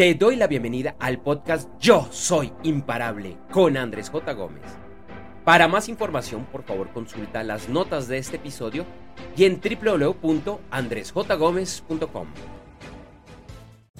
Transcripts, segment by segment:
Te doy la bienvenida al podcast Yo Soy Imparable con Andrés J. Gómez. Para más información, por favor, consulta las notas de este episodio y en www.andresjgomez.com.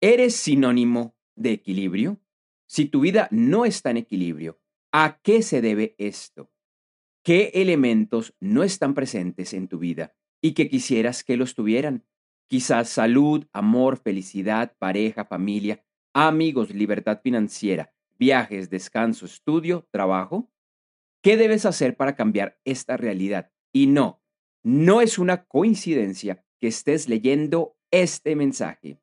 ¿Eres sinónimo de equilibrio? Si tu vida no está en equilibrio, ¿a qué se debe esto? ¿Qué elementos no están presentes en tu vida y que quisieras que los tuvieran? Quizás salud, amor, felicidad, pareja, familia, amigos, libertad financiera, viajes, descanso, estudio, trabajo. ¿Qué debes hacer para cambiar esta realidad? Y no, no es una coincidencia que estés leyendo este mensaje.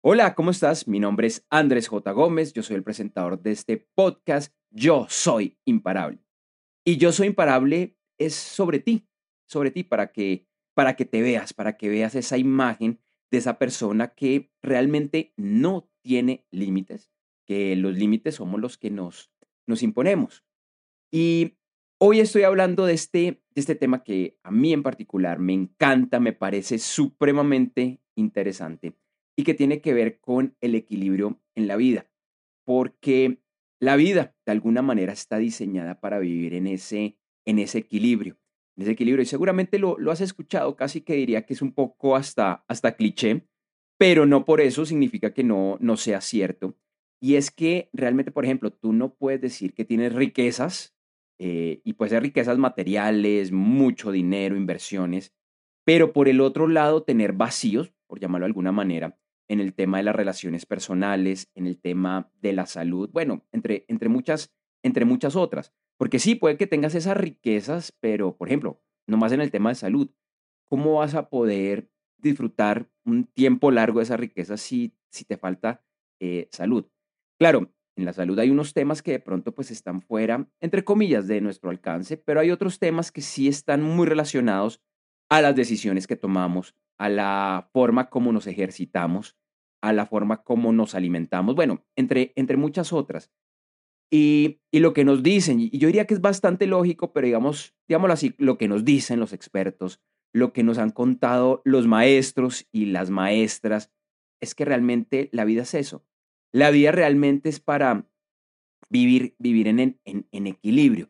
Hola, ¿cómo estás? Mi nombre es Andrés J. Gómez, yo soy el presentador de este podcast Yo Soy Imparable. Y Yo Soy Imparable es sobre ti, sobre ti para que para que te veas, para que veas esa imagen de esa persona que realmente no tiene límites, que los límites somos los que nos nos imponemos. Y hoy estoy hablando de este de este tema que a mí en particular me encanta, me parece supremamente interesante y que tiene que ver con el equilibrio en la vida, porque la vida de alguna manera está diseñada para vivir en ese, en ese equilibrio, en. Y seguramente lo, lo has escuchado, casi que diría que es un poco hasta, hasta cliché, pero no por eso significa que no, no sea cierto. Y es que realmente, por ejemplo, tú no puedes decir que tienes riquezas, eh, y puede ser riquezas materiales, mucho dinero, inversiones, pero por el otro lado tener vacíos, por llamarlo de alguna manera, en el tema de las relaciones personales, en el tema de la salud, bueno, entre, entre, muchas, entre muchas otras. Porque sí, puede que tengas esas riquezas, pero, por ejemplo, nomás en el tema de salud, ¿cómo vas a poder disfrutar un tiempo largo de esas riquezas si, si te falta eh, salud? Claro, en la salud hay unos temas que de pronto pues están fuera, entre comillas, de nuestro alcance, pero hay otros temas que sí están muy relacionados a las decisiones que tomamos, a la forma como nos ejercitamos, a la forma como nos alimentamos, bueno, entre, entre muchas otras. Y, y, lo que nos dicen, y yo diría que es bastante lógico, pero digamos, digámoslo así, lo que nos dicen los expertos, lo que nos han contado los maestros y las maestras, es que realmente la vida es eso. La vida realmente es para vivir, vivir en, en, en equilibrio.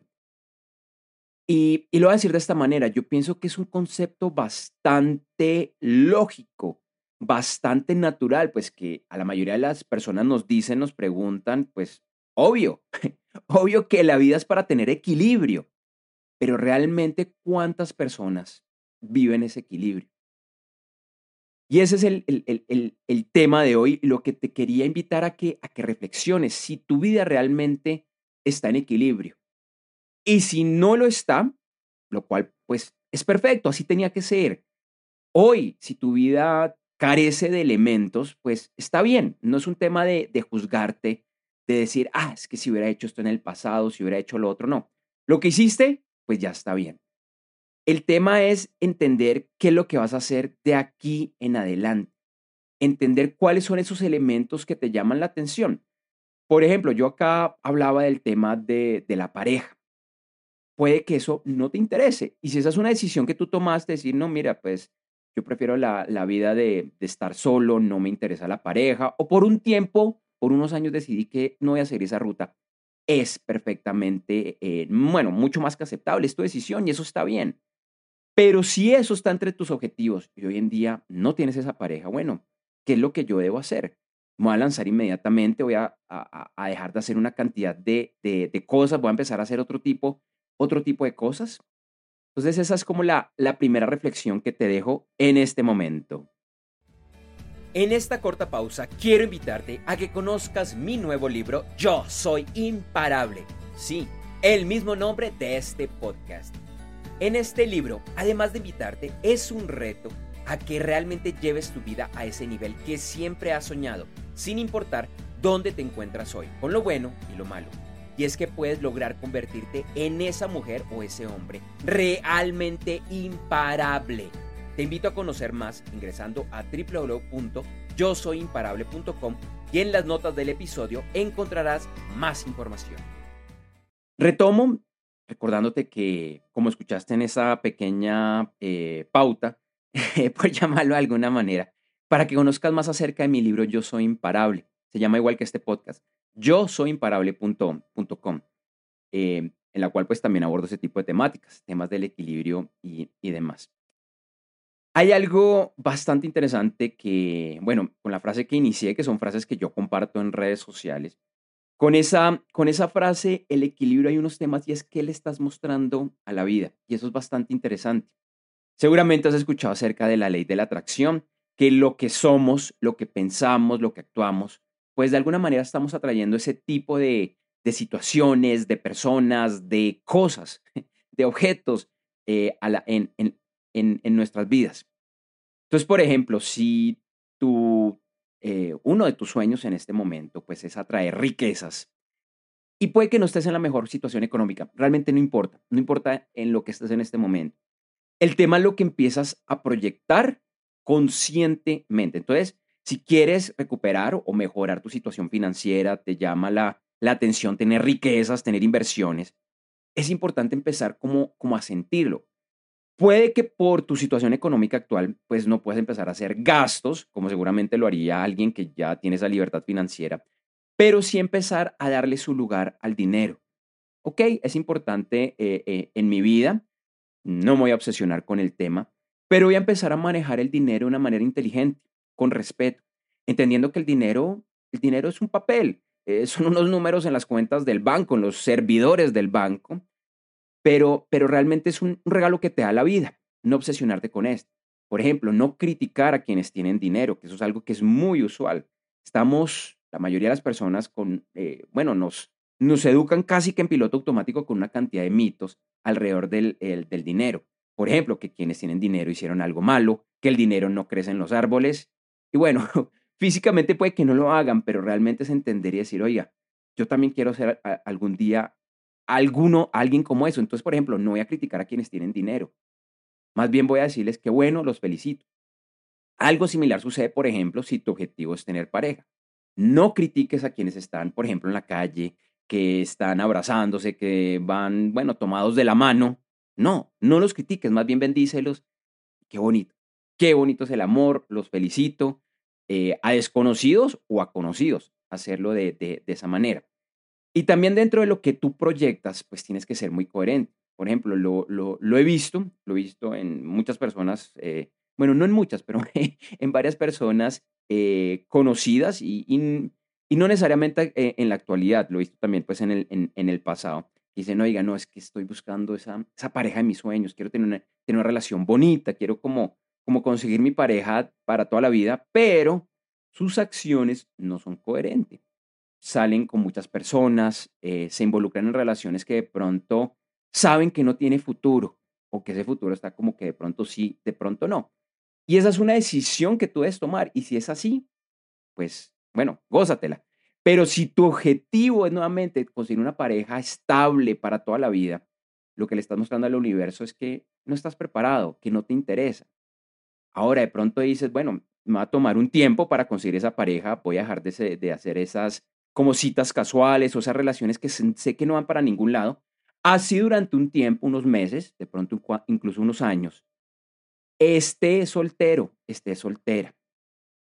Y, lo voy a decir de esta manera, yo pienso que es un concepto bastante lógico, bastante natural, pues que a la mayoría de las personas nos dicen, nos preguntan, pues obvio, obvio que la vida es para tener equilibrio, pero realmente cuántas personas viven ese equilibrio. Y ese es el, el, el, tema de hoy, lo que te quería invitar a que, a que reflexiones, si tu vida realmente está en equilibrio. Y si no lo está, lo cual pues es perfecto, así tenía que ser. Hoy, si tu vida carece de elementos, pues está bien, no es un tema de, juzgarte, de decir, ah, es que si hubiera hecho esto en el pasado, si hubiera hecho lo otro, no. Lo que hiciste, pues ya está bien. El tema es entender qué es lo que vas a hacer de aquí en adelante. Entender cuáles son esos elementos que te llaman la atención. Por ejemplo, yo acá hablaba del tema de la pareja puede que eso no te interese. Y si esa es una decisión que tú tomaste, decir, no, mira, pues yo prefiero la, la vida de, de, estar solo, no me interesa la pareja, o por un tiempo, por unos años decidí que no voy a seguir esa ruta, es perfectamente, eh, bueno, mucho más que aceptable, es tu decisión y eso está bien. Pero si eso está entre tus objetivos y hoy en día no tienes esa pareja, bueno, ¿qué es lo que yo debo hacer? me voy a lanzar inmediatamente, voy a, a, dejar de hacer una cantidad de, de, de, cosas, voy a empezar a hacer otro tipo, otro tipo de cosas. Entonces esa es como la, la primera reflexión que te dejo en este momento. En esta corta pausa quiero invitarte a que conozcas mi nuevo libro Yo Soy Imparable. Sí, el mismo nombre de este podcast. En este libro, además de invitarte, es un reto a que realmente lleves tu vida a ese nivel que siempre has soñado, sin importar dónde te encuentras hoy, con lo bueno y lo malo. Y es que puedes lograr convertirte en esa mujer o ese hombre realmente imparable. Te invito a conocer más ingresando a www.yosoyimparable.com y en las notas del episodio encontrarás más información. Retomo recordándote que, como escuchaste en esa pequeña eh, pauta, por llamarlo de alguna manera, para que conozcas más acerca de mi libro Yo Soy Imparable. Se llama igual que este podcast, yo soy imparable.com, eh, en la cual pues también abordo ese tipo de temáticas, temas del equilibrio y, demás. Hay algo bastante interesante que, bueno, con la frase que inicié, que son frases que yo comparto en redes sociales, con esa, con esa frase, el equilibrio hay unos temas y es que le estás mostrando a la vida. Y eso es bastante interesante. Seguramente has escuchado acerca de la ley de la atracción, que lo que somos, lo que pensamos, lo que actuamos, pues de alguna manera estamos atrayendo ese tipo de, de situaciones, de personas, de cosas, de objetos eh, en, en, en, en nuestras vidas. Entonces, por ejemplo, si tú eh, uno de tus sueños en este momento, pues es atraer riquezas. Y puede que no estés en la mejor situación económica, realmente no importa, no importa en lo que estés en este momento. El tema es lo que empiezas a proyectar conscientemente. Entonces, si quieres recuperar o mejorar tu situación financiera, te llama la, la atención tener riquezas, tener inversiones, es importante empezar como, como a sentirlo. Puede que por tu situación económica actual, pues no puedas empezar a hacer gastos, como seguramente lo haría alguien que ya tiene esa libertad financiera, pero sí empezar a darle su lugar al dinero. Ok, es importante eh, eh, en mi vida, no me voy a obsesionar con el tema, pero voy a empezar a manejar el dinero de una manera inteligente, con respeto, entendiendo que el dinero, el dinero es un papel, eh, son unos números en las cuentas del banco, en los servidores del banco, pero, pero realmente es un regalo que te da la vida, no obsesionarte con esto. Por ejemplo, no criticar a quienes tienen dinero, que eso es algo que es muy usual. Estamos, la mayoría de las personas, con, eh, bueno, nos, nos educan casi que en piloto automático con una cantidad de mitos alrededor del, del dinero. Por ejemplo, que quienes tienen dinero hicieron algo malo, que el dinero no crece en los árboles. Y bueno, físicamente puede que no lo hagan, pero realmente es entender y decir, oiga, yo también quiero ser algún día alguno, alguien como eso. Entonces, por ejemplo, no voy a criticar a quienes tienen dinero. Más bien voy a decirles que bueno, los felicito. Algo similar sucede, por ejemplo, si tu objetivo es tener pareja. No critiques a quienes están, por ejemplo, en la calle, que están abrazándose, que van, bueno, tomados de la mano. No, no los critiques, más bien bendícelos. Qué bonito. Qué bonito es el amor, los felicito. Eh, a desconocidos o a conocidos, hacerlo de, de esa manera. Y también dentro de lo que tú proyectas, pues tienes que ser muy coherente. Por ejemplo, lo, lo, lo he visto, lo he visto en muchas personas, eh, bueno, no en muchas, pero en varias personas eh, conocidas y, y, no necesariamente eh, en la actualidad, lo he visto también pues en el, en, en el pasado. Dicen, oiga, no, es que estoy buscando esa, esa pareja de mis sueños, quiero tener una, tener una relación bonita, quiero como, como conseguir mi pareja para toda la vida, pero sus acciones no son coherentes salen con muchas personas, eh, se involucran en relaciones que de pronto saben que no tiene futuro o que ese futuro está como que de pronto sí, de pronto no. Y esa es una decisión que tú debes tomar. Y si es así, pues bueno, gózatela. Pero si tu objetivo es nuevamente conseguir una pareja estable para toda la vida, lo que le estás mostrando al universo es que no estás preparado, que no te interesa. Ahora de pronto dices, bueno, me va a tomar un tiempo para conseguir esa pareja, voy a dejar de, de hacer esas como citas casuales o esas relaciones que sé que no van para ningún lado, así durante un tiempo, unos meses, de pronto incluso unos años, esté soltero, esté soltera.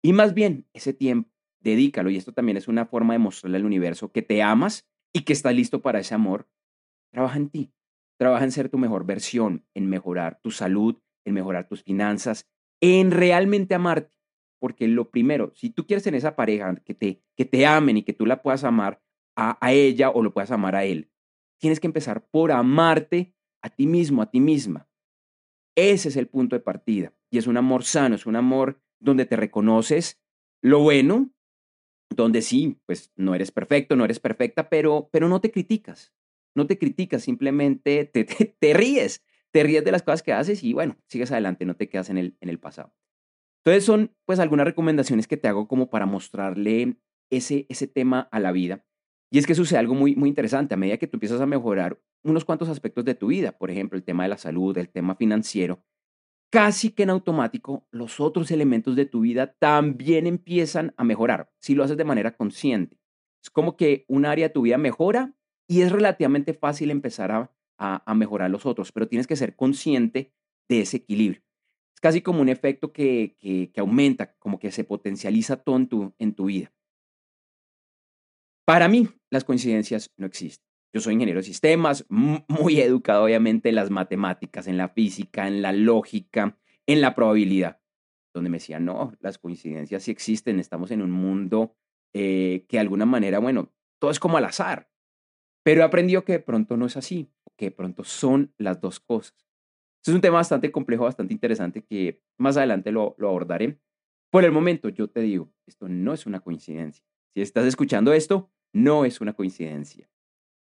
Y más bien, ese tiempo, dedícalo. Y esto también es una forma de mostrarle al universo que te amas y que estás listo para ese amor. Trabaja en ti. Trabaja en ser tu mejor versión, en mejorar tu salud, en mejorar tus finanzas, en realmente amarte. porque lo primero, si tú quieres tener esa pareja que te, que te amen y que tú la puedas amar a, a ella o lo puedas amar a él, tienes que empezar por amarte a ti mismo, a ti misma. Ese es el punto de partida. Y es un amor sano, es un amor donde te reconoces lo bueno, donde sí, pues no eres perfecto, no eres perfecta, pero, pero no te criticas. No te criticas, simplemente te, te, ríes. Te ríes de las cosas que haces y bueno, sigues adelante, no te quedas en el, en el pasado. Entonces son pues algunas recomendaciones que te hago como para mostrarle ese, ese tema a la vida. Y es que sucede algo muy, muy interesante. A medida que tú empiezas a mejorar unos cuantos aspectos de tu vida, por ejemplo, el tema de la salud, el tema financiero, casi que en automático los otros elementos de tu vida también empiezan a mejorar si lo haces de manera consciente. Es como que un área de tu vida mejora y es relativamente fácil empezar a, a, mejorar los otros, pero tienes que ser consciente de ese equilibrio. Es casi como un efecto que, que, aumenta, como que se potencializa todo en tu, en tu vida. Para mí, las coincidencias no existen. Yo soy ingeniero de sistemas, muy educado obviamente en las matemáticas, en la física, en la lógica, en la probabilidad, donde me decían, no, las coincidencias sí existen, estamos en un mundo eh, que de alguna manera, bueno, todo es como al azar, pero he aprendido que de pronto no es así, que de pronto son las dos cosas. Este es un tema bastante complejo, bastante interesante que más adelante lo, lo abordaré. Por el momento, yo te digo, esto no es una coincidencia. Si estás escuchando esto, no es una coincidencia.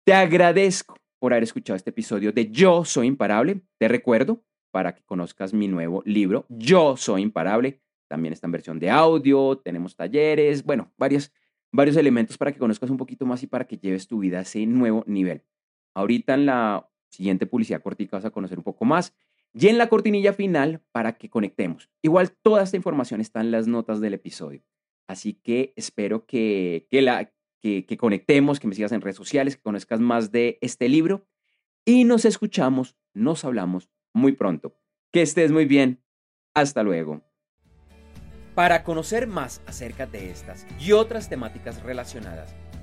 Te agradezco por haber escuchado este episodio de Yo Soy Imparable. Te recuerdo para que conozcas mi nuevo libro, Yo Soy Imparable. También está en versión de audio, tenemos talleres, bueno, varios, varios elementos para que conozcas un poquito más y para que lleves tu vida a ese nuevo nivel. Ahorita en la siguiente publicidad cortica vas a conocer un poco más. Y en la cortinilla final para que conectemos. Igual toda esta información está en las notas del episodio. Así que espero que, que, la, que, conectemos, que me sigas en redes sociales, que conozcas más de este libro y nos escuchamos, nos hablamos muy pronto. Que estés muy bien. Hasta luego. Para conocer más acerca de estas y otras temáticas relacionadas,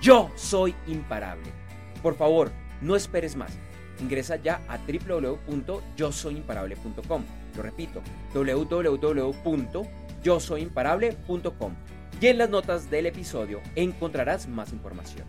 yo soy imparable. Por favor, no esperes más. Ingresa ya a www.yosoyimparable.com. Lo repito, www.yosoyimparable.com y en las notas del episodio encontrarás más información.